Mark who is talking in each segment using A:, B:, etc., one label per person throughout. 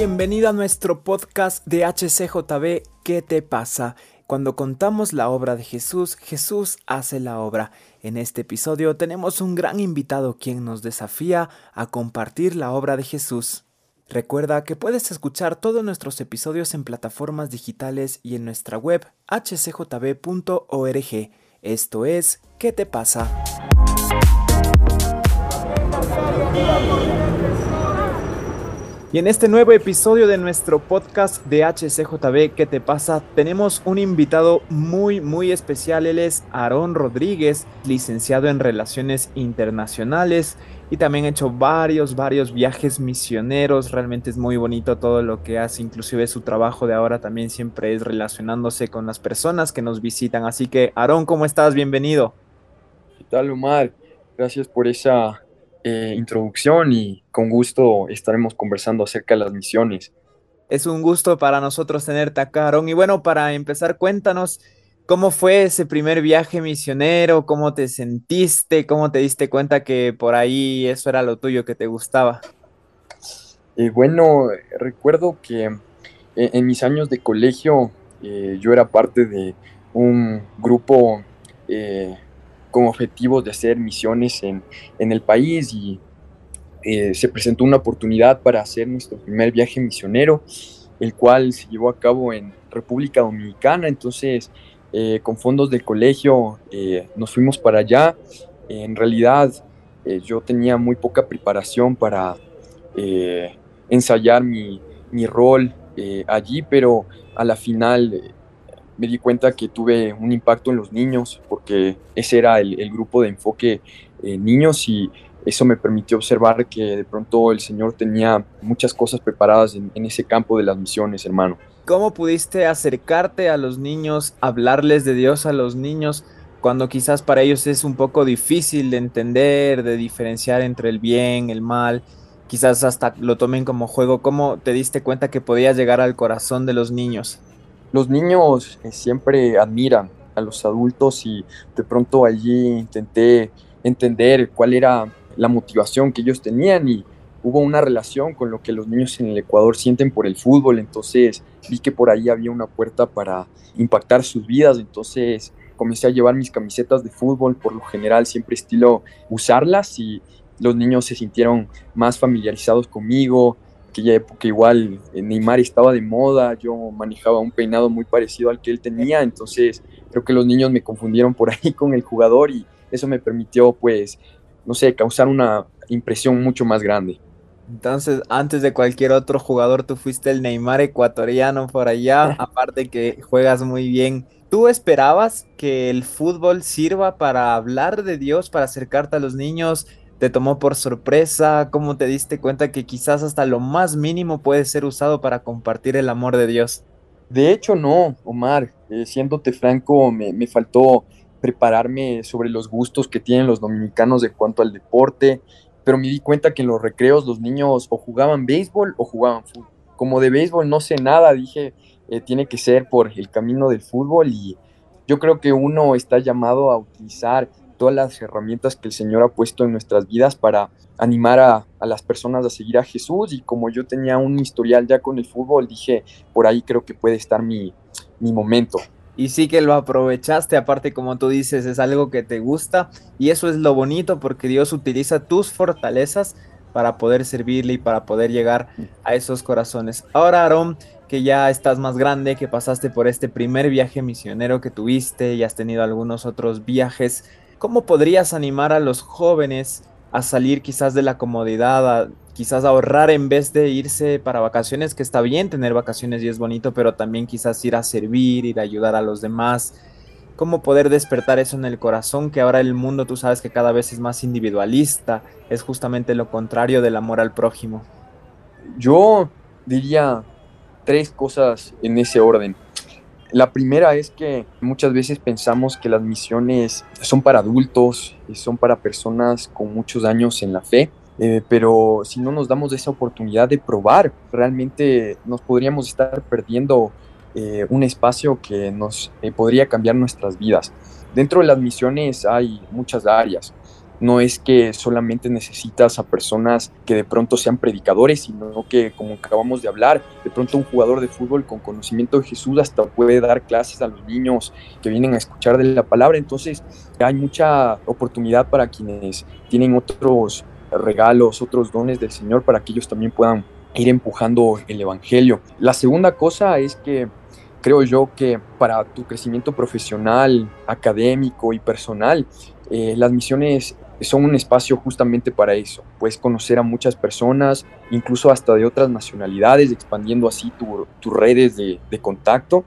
A: Bienvenido a nuestro podcast de HCJB, ¿qué te pasa? Cuando contamos la obra de Jesús, Jesús hace la obra. En este episodio tenemos un gran invitado quien nos desafía a compartir la obra de Jesús. Recuerda que puedes escuchar todos nuestros episodios en plataformas digitales y en nuestra web hcjb.org. Esto es ¿Qué te pasa? Y en este nuevo episodio de nuestro podcast de HCJB, ¿qué te pasa? Tenemos un invitado muy, muy especial. Él es Aarón Rodríguez, licenciado en Relaciones Internacionales y también ha hecho varios, varios viajes misioneros. Realmente es muy bonito todo lo que hace. Inclusive su trabajo de ahora también siempre es relacionándose con las personas que nos visitan. Así que, Aarón, ¿cómo estás? Bienvenido.
B: ¿Qué tal, Omar? Gracias por esa eh, introducción y con gusto estaremos conversando acerca de las misiones.
A: Es un gusto para nosotros tenerte acá, Aaron. Y bueno, para empezar, cuéntanos cómo fue ese primer viaje misionero, cómo te sentiste, cómo te diste cuenta que por ahí eso era lo tuyo que te gustaba.
B: Eh, bueno, recuerdo que eh, en mis años de colegio yo era parte de un grupo con objetivos de hacer misiones en, el país y eh, se presentó una oportunidad para hacer nuestro primer viaje misionero, el cual se llevó a cabo en República Dominicana. Entonces, eh, con fondos del colegio, eh, nos fuimos para allá. En realidad, yo tenía muy poca preparación para ensayar mi, mi rol allí, pero a la final me di cuenta que tuve un impacto en los niños, porque ese era el, grupo de enfoque niños y eso me permitió observar que de pronto el Señor tenía muchas cosas preparadas en, ese campo de las misiones, hermano.
A: ¿Cómo pudiste acercarte a los niños, hablarles de Dios a los niños? cuando quizás para ellos es un poco difícil de entender, de diferenciar entre el bien, el mal, quizás hasta lo tomen como juego, ¿cómo te diste cuenta que podías llegar al corazón de los niños?
B: Los niños eh, siempre admiran a los adultos y de pronto allí intenté entender cuál era la motivación que ellos tenían y hubo una relación con lo que los niños en el Ecuador sienten por el fútbol, entonces vi que por ahí había una puerta para impactar sus vidas, entonces comencé a llevar mis camisetas de fútbol, por lo general siempre estilo usarlas y los niños se sintieron más familiarizados conmigo, aquella época igual eh, Neymar estaba de moda, yo manejaba un peinado muy parecido al que él tenía, entonces creo que los niños me confundieron por ahí con el jugador y eso me permitió pues, no sé, causar una impresión mucho más grande.
A: Entonces, antes de cualquier otro jugador, tú fuiste el Neymar ecuatoriano por allá, aparte que juegas muy bien. ¿Tú esperabas que el fútbol sirva para hablar de Dios, para acercarte a los niños? Te tomó por sorpresa? ¿Cómo te diste cuenta que quizás hasta lo más mínimo puede ser usado para compartir el amor de Dios?
B: De hecho, no, Omar. Eh, siéndote franco, me, me, faltó prepararme sobre los gustos que tienen los dominicanos de cuanto al deporte, pero me di cuenta que en los recreos los niños o jugaban béisbol o jugaban fútbol. Como de béisbol no sé nada, dije, eh, tiene que ser por el camino del fútbol y yo creo que uno está llamado a utilizar todas las herramientas que el Señor ha puesto en nuestras vidas para animar a, las personas a seguir a Jesús y como yo tenía un historial ya con el fútbol, dije, por ahí creo que puede estar mi, mi momento.
A: Y sí que lo aprovechaste, aparte como tú dices, es algo que te gusta y eso es lo bonito porque Dios utiliza tus fortalezas para poder servirle y para poder llegar a esos corazones. Ahora, Aarón, que ya estás más grande, que pasaste por este primer viaje misionero que tuviste y has tenido algunos otros viajes, ¿Cómo podrías animar a los jóvenes a salir quizás de la comodidad, a quizás ahorrar en vez de irse para vacaciones, que está bien tener vacaciones y es bonito, pero también quizás ir a servir, ir a ayudar a los demás? ¿Cómo poder despertar eso en el corazón? Que ahora el mundo, tú sabes que cada vez es más individualista, es justamente lo contrario del amor al prójimo.
B: Yo diría tres cosas en ese orden. La primera es que muchas veces pensamos que las misiones son para adultos, son para personas con muchos años en la fe, eh, pero si no nos damos esa oportunidad de probar, realmente nos podríamos estar perdiendo eh, un espacio que nos eh, podría cambiar nuestras vidas. Dentro de las misiones hay muchas áreas. No es que solamente necesitas a personas que de pronto sean predicadores, sino que, como acabamos de hablar, de pronto un jugador de fútbol con conocimiento de Jesús hasta puede dar clases a los niños que vienen a escuchar de la palabra. Entonces, hay mucha oportunidad para quienes tienen otros regalos, otros dones del Señor, para que ellos también puedan ir empujando el Evangelio. La segunda cosa es que creo yo que para tu crecimiento profesional, académico y personal, eh, las misiones son un espacio justamente para eso. Puedes conocer a muchas personas, incluso hasta de otras nacionalidades, expandiendo así tus redes de, contacto.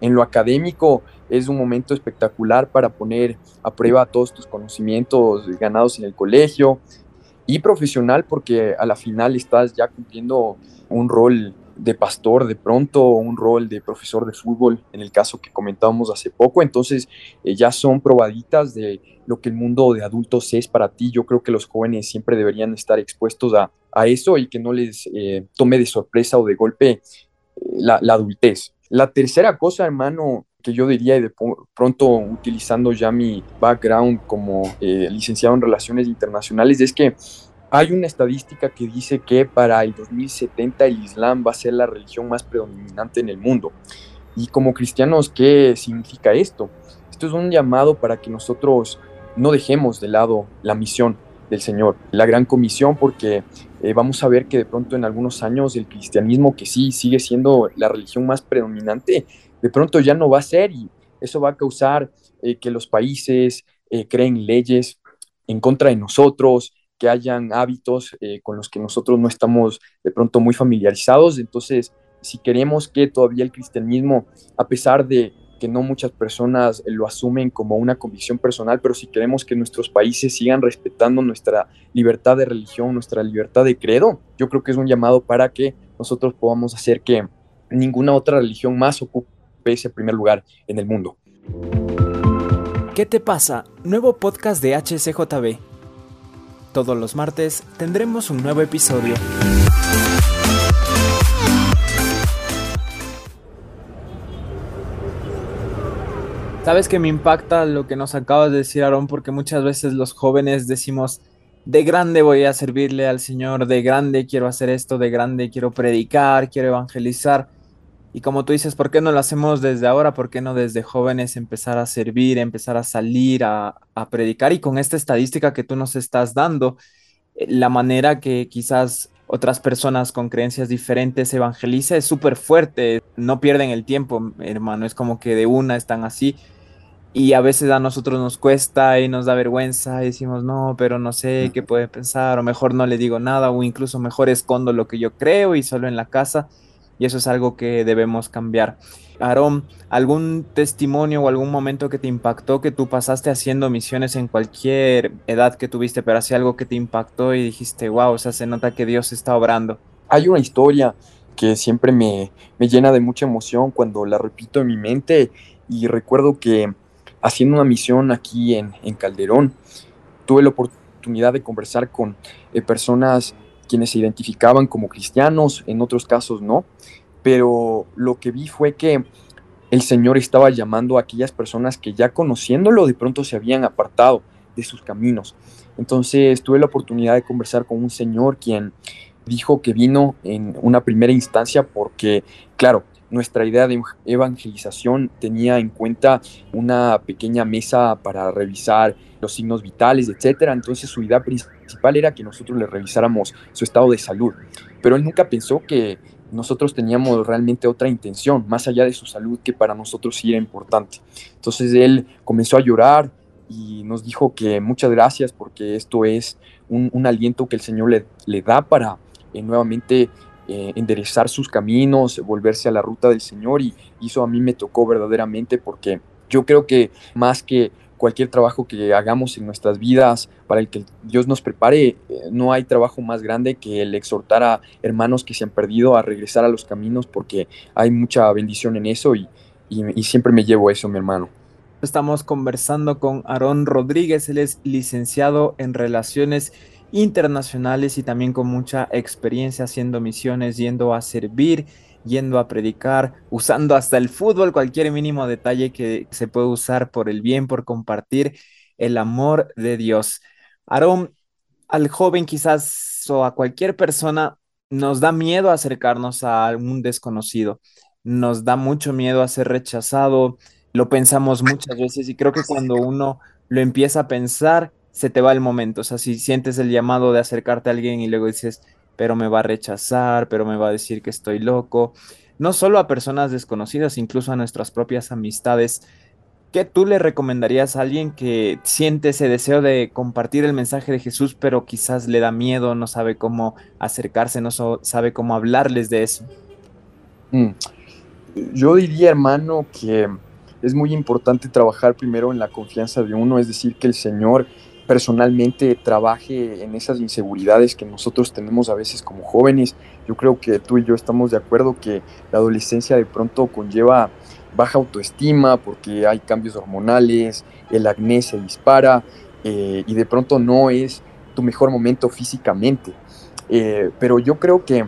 B: En lo académico es un momento espectacular para poner a prueba todos tus conocimientos ganados en el colegio y profesional porque a la final estás ya cumpliendo un rol de pastor de pronto, un rol de profesor de fútbol, en el caso que comentábamos hace poco. Entonces, eh, ya son probaditas de lo que el mundo de adultos es para ti. Yo creo que los jóvenes siempre deberían estar expuestos a, a eso y que no les eh, tome de sorpresa o de golpe eh, la, la, adultez. La tercera cosa, hermano, que yo diría, y de pronto utilizando ya mi background como licenciado en Relaciones Internacionales, es que hay una estadística que dice que para el 2070 el Islam va a ser la religión más predominante en el mundo. Y como cristianos, ¿qué significa esto? Esto es un llamado para que nosotros no dejemos de lado la misión del Señor, la gran comisión, porque eh, vamos a ver que de pronto en algunos años el cristianismo, que sí sigue siendo la religión más predominante, de pronto ya no va a ser y eso va a causar eh, que los países eh, creen leyes en contra de nosotros, que hayan hábitos eh, con los que nosotros no estamos de pronto muy familiarizados. Entonces, si queremos que todavía el cristianismo, a pesar de que no muchas personas lo asumen como una convicción personal, pero si queremos que nuestros países sigan respetando nuestra libertad de religión, nuestra libertad de credo, yo creo que es un llamado para que nosotros podamos hacer que ninguna otra religión más ocupe ese primer lugar en el mundo.
A: ¿Qué te pasa? Nuevo podcast de HCJB todos los martes tendremos un nuevo episodio. Sabes que me impacta lo que nos acabas de decir, Aarón, porque muchas veces los jóvenes decimos, de grande voy a servirle al Señor, de grande quiero hacer esto, de grande quiero predicar, quiero evangelizar. Y como tú dices, ¿por qué no lo hacemos desde ahora? ¿Por qué no desde jóvenes empezar a servir, empezar a salir, a, predicar? Y con esta estadística que tú nos estás dando, eh, la manera que quizás otras personas con creencias diferentes evangeliza es súper fuerte. No pierden el tiempo, hermano. Es como que de una están así. Y a veces a nosotros nos cuesta y nos da vergüenza y decimos, no, pero no sé qué puede pensar, o mejor no le digo nada, o incluso mejor escondo lo que yo creo y solo en la casa y eso es algo que debemos cambiar. Aarón, ¿algún testimonio o algún momento que te impactó que tú pasaste haciendo misiones en cualquier edad que tuviste, pero hacía algo que te impactó y dijiste, wow, o sea, se nota que Dios está obrando?
B: Hay una historia que siempre me, me llena de mucha emoción cuando la repito en mi mente y recuerdo que haciendo una misión aquí en, en Calderón, tuve la oportunidad de conversar con eh, personas quienes se identificaban como cristianos, en otros casos no, pero lo que vi fue que el Señor estaba llamando a aquellas personas que ya conociéndolo de pronto se habían apartado de sus caminos. Entonces tuve la oportunidad de conversar con un señor quien dijo que vino en una primera instancia porque, claro, nuestra idea de evangelización tenía en cuenta una pequeña mesa para revisar los signos vitales, etcétera. Entonces su idea principal era que nosotros le revisáramos su estado de salud. Pero él nunca pensó que nosotros teníamos realmente otra intención, más allá de su salud, que para nosotros sí era importante. Entonces él comenzó a llorar y nos dijo que muchas gracias porque esto es un, aliento que el Señor le, da para eh, nuevamente eh, enderezar sus caminos, volverse a la ruta del Señor y eso a mí me tocó verdaderamente porque yo creo que más que cualquier trabajo que hagamos en nuestras vidas para el que Dios nos prepare, eh, no hay trabajo más grande que el exhortar a hermanos que se han perdido a regresar a los caminos porque hay mucha bendición en eso y, y siempre me llevo eso, mi hermano.
A: Estamos conversando con Aarón Rodríguez, él es licenciado en Relaciones internacionales y también con mucha experiencia haciendo misiones, yendo a servir, yendo a predicar, usando hasta el fútbol, cualquier mínimo detalle que se puede usar por el bien, por compartir el amor de Dios. Aarón, al joven quizás o a cualquier persona nos da miedo acercarnos a un desconocido, nos da mucho miedo a ser rechazado, lo pensamos muchas veces y creo que cuando uno lo empieza a pensar, se te va el momento, o sea, si sientes el llamado de acercarte a alguien y luego dices, pero me va a rechazar, pero me va a decir que estoy loco, no solo a personas desconocidas, incluso a nuestras propias amistades, ¿Qué tú le recomendarías a alguien que siente ese deseo de compartir el mensaje de Jesús, pero quizás le da miedo, no sabe cómo acercarse, no sabe cómo hablarles de eso?
B: Mm. Yo diría, hermano, que es muy importante trabajar primero en la confianza de uno, es decir, que el Señor personalmente trabaje en esas inseguridades que nosotros tenemos a veces como jóvenes. Yo creo que tú y yo estamos de acuerdo que la adolescencia de pronto conlleva baja autoestima porque hay cambios hormonales, el acné se dispara eh, y de pronto no es tu mejor momento físicamente. Eh, pero yo creo que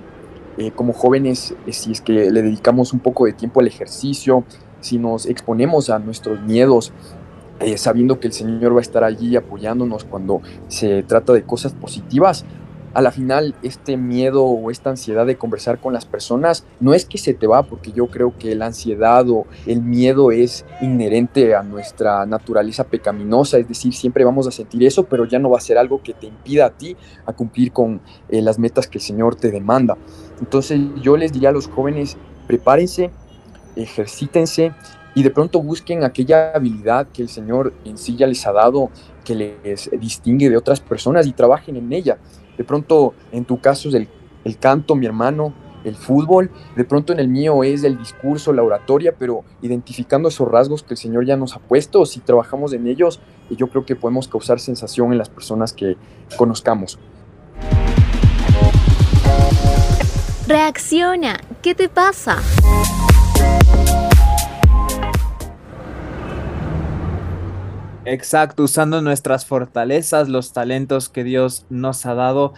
B: eh, como jóvenes, si es que le dedicamos un poco de tiempo al ejercicio, si nos exponemos a nuestros miedos, sabiendo que el Señor va a estar allí apoyándonos cuando se trata de cosas positivas, a la final este miedo o esta ansiedad de conversar con las personas no es que se te va, porque yo creo que la ansiedad o el miedo es inherente a nuestra naturaleza pecaminosa, es decir, siempre vamos a sentir eso, pero ya no va a ser algo que te impida a ti a cumplir con eh, las metas que el Señor te demanda. Entonces yo les diría a los jóvenes, prepárense, ejercítense y de pronto busquen aquella habilidad que el Señor en sí ya les ha dado, que les distingue de otras personas y trabajen en ella. De pronto, en tu caso es el, el canto, mi hermano, el fútbol, de pronto en el mío es el discurso, la oratoria, pero identificando esos rasgos que el Señor ya nos ha puesto, si trabajamos en ellos, yo creo que podemos causar sensación en las personas que conozcamos.
C: Reacciona, ¿qué te pasa?
A: Exacto, usando nuestras fortalezas, los talentos que Dios nos ha dado,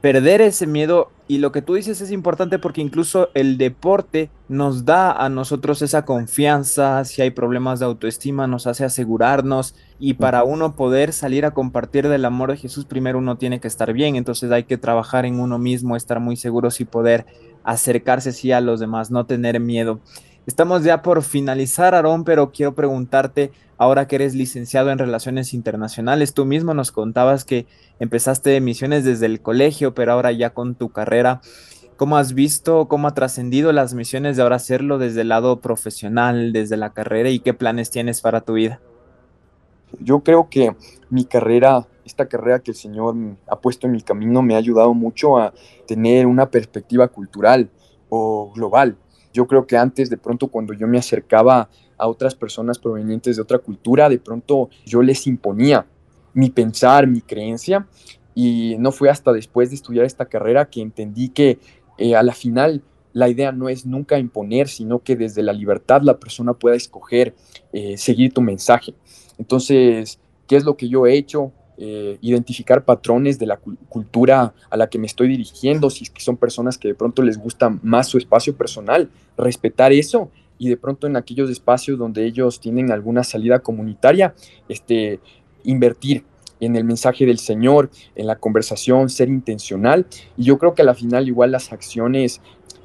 A: perder ese miedo y lo que tú dices es importante porque incluso el deporte nos da a nosotros esa confianza, si hay problemas de autoestima nos hace asegurarnos y para uno poder salir a compartir del amor de Jesús primero uno tiene que estar bien, entonces hay que trabajar en uno mismo, estar muy seguros y poder acercarse sí a los demás, no tener miedo. Estamos ya por finalizar, Aarón, pero quiero preguntarte, ahora que eres licenciado en Relaciones Internacionales, tú mismo nos contabas que empezaste misiones desde el colegio, pero ahora ya con tu carrera, ¿cómo has visto, cómo ha trascendido las misiones de ahora hacerlo desde el lado profesional, desde la carrera y qué planes tienes para tu vida?
B: Yo creo que mi carrera, esta carrera que el Señor ha puesto en mi camino, me ha ayudado mucho a tener una perspectiva cultural o global yo creo que antes, de pronto, cuando yo me acercaba a otras personas provenientes de otra cultura, de pronto yo les imponía mi pensar, mi creencia, y no fue hasta después de estudiar esta carrera que entendí que eh, a la final la idea no es nunca imponer, sino que desde la libertad la persona pueda escoger eh, seguir tu mensaje. Entonces, ¿qué es lo que yo he hecho? Eh, identificar patrones de la cultura a la que me estoy dirigiendo, si es que son personas que de pronto les gusta más su espacio personal, respetar eso y de pronto en aquellos espacios donde ellos tienen alguna salida comunitaria, este, invertir en el mensaje del Señor, en la conversación, ser intencional. Y yo creo que a la final igual las acciones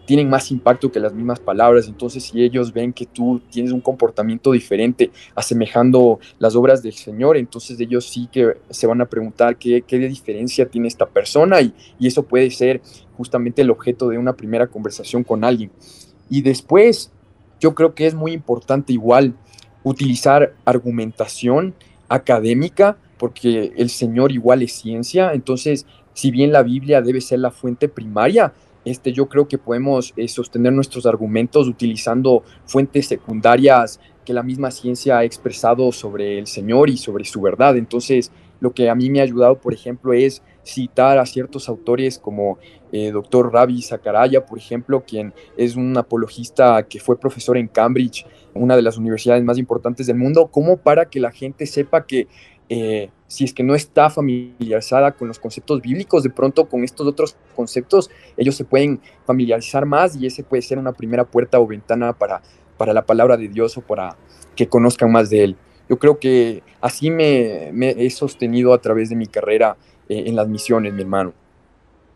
B: tienen más impacto que las mismas palabras. Entonces, si ellos ven que tú tienes un comportamiento diferente, asemejando las obras del Señor, entonces ellos sí que se van a preguntar qué, qué diferencia tiene esta persona y, y eso puede ser justamente el objeto de una primera conversación con alguien. Y después, yo creo que es muy importante igual utilizar argumentación académica, porque el Señor igual es ciencia, entonces si bien la Biblia debe ser la fuente primaria, este, yo creo que podemos eh, sostener nuestros argumentos utilizando fuentes secundarias que la misma ciencia ha expresado sobre el Señor y sobre su verdad. Entonces, lo que a mí me ha ayudado, por ejemplo, es citar a ciertos autores como eh, doctor Ravi Zakaraya, por ejemplo, quien es un apologista que fue profesor en Cambridge, una de las universidades más importantes del mundo, como para que la gente sepa que eh, si es que no está familiarizada con los conceptos bíblicos, de pronto con estos otros conceptos, ellos se pueden familiarizar más y ese puede ser una primera puerta o ventana para, para la palabra de Dios o para que conozcan más de Él. yo creo que así me, he sostenido a través de mi carrera eh, en las misiones, mi hermano.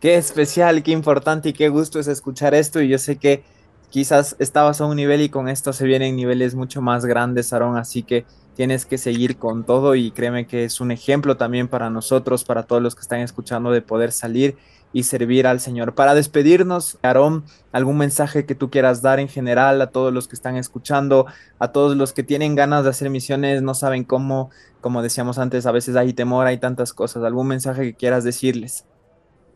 A: Qué especial, qué importante y qué gusto es escuchar esto y yo sé que quizás estabas a un nivel y con esto se vienen niveles mucho más grandes, Aarón, así que tienes que seguir con todo y créeme que es un ejemplo también para nosotros, para todos los que están escuchando de poder salir y servir al Señor. Para despedirnos, Aarón, algún mensaje que tú quieras dar en general a todos los que están escuchando, a todos los que tienen ganas de hacer misiones, no saben cómo, como decíamos antes, a veces hay temor, hay tantas cosas, algún mensaje que quieras decirles.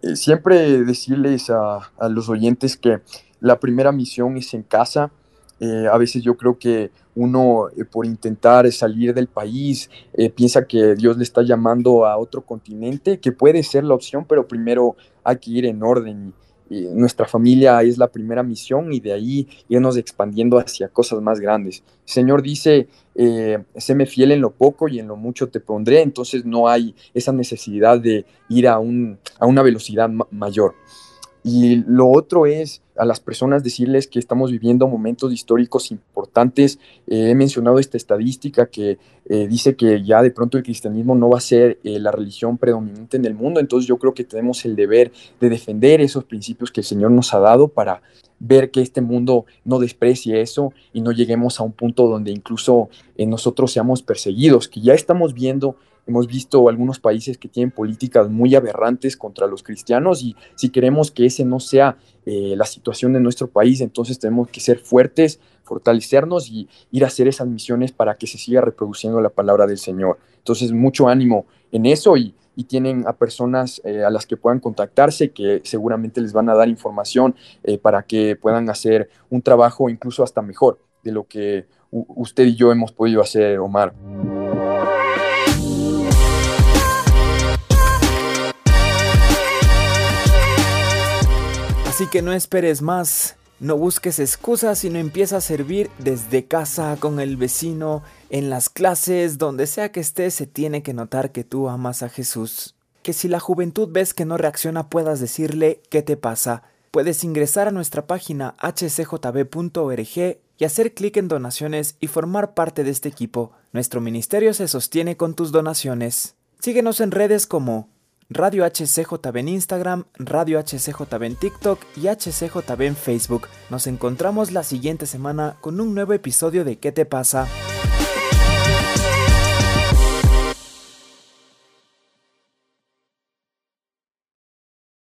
B: Eh, siempre decirles a, los oyentes que la primera misión es en casa, eh, a veces yo creo que uno eh, por intentar salir del país piensa que Dios le está llamando a otro continente, que puede ser la opción, pero primero hay que ir en orden. Nuestra familia es la primera misión y de ahí irnos expandiendo hacia cosas más grandes. El Señor dice, séme fiel en lo poco y en lo mucho te pondré, entonces no hay esa necesidad de ir a, un, a una velocidad mayor. Y lo otro es a las personas decirles que estamos viviendo momentos históricos importantes. Eh, he mencionado esta estadística que eh, dice que ya de pronto el cristianismo no va a ser eh, la religión predominante en el mundo, entonces yo creo que tenemos el deber de defender esos principios que el Señor nos ha dado para ver que este mundo no desprecie eso y no lleguemos a un punto donde incluso nosotros seamos perseguidos, que ya estamos viendo Hemos visto algunos países que tienen políticas muy aberrantes contra los cristianos y si queremos que ese no sea eh, la situación de nuestro país, entonces tenemos que ser fuertes, fortalecernos y ir a hacer esas misiones para que se siga reproduciendo la palabra del Señor. Entonces, mucho ánimo en eso y, tienen a personas eh, a las que puedan contactarse que seguramente les van a dar información eh, para que puedan hacer un trabajo incluso hasta mejor de lo que usted y yo hemos podido hacer, Omar.
A: Así que no esperes más, no busques excusas, sino empieza a servir desde casa, con el vecino, en las clases, donde sea que estés, se tiene que notar que tú amas a Jesús. Que si la juventud ves que no reacciona, puedas decirle qué te pasa. Puedes ingresar a nuestra página hcjb.org y hacer clic en donaciones y formar parte de este equipo. Nuestro ministerio se sostiene con tus donaciones. Síguenos en redes como Radio HCJB en Instagram, Radio HCJB en TikTok y HCJB en Facebook. Nos encontramos la siguiente semana con un nuevo episodio de ¿Qué te pasa?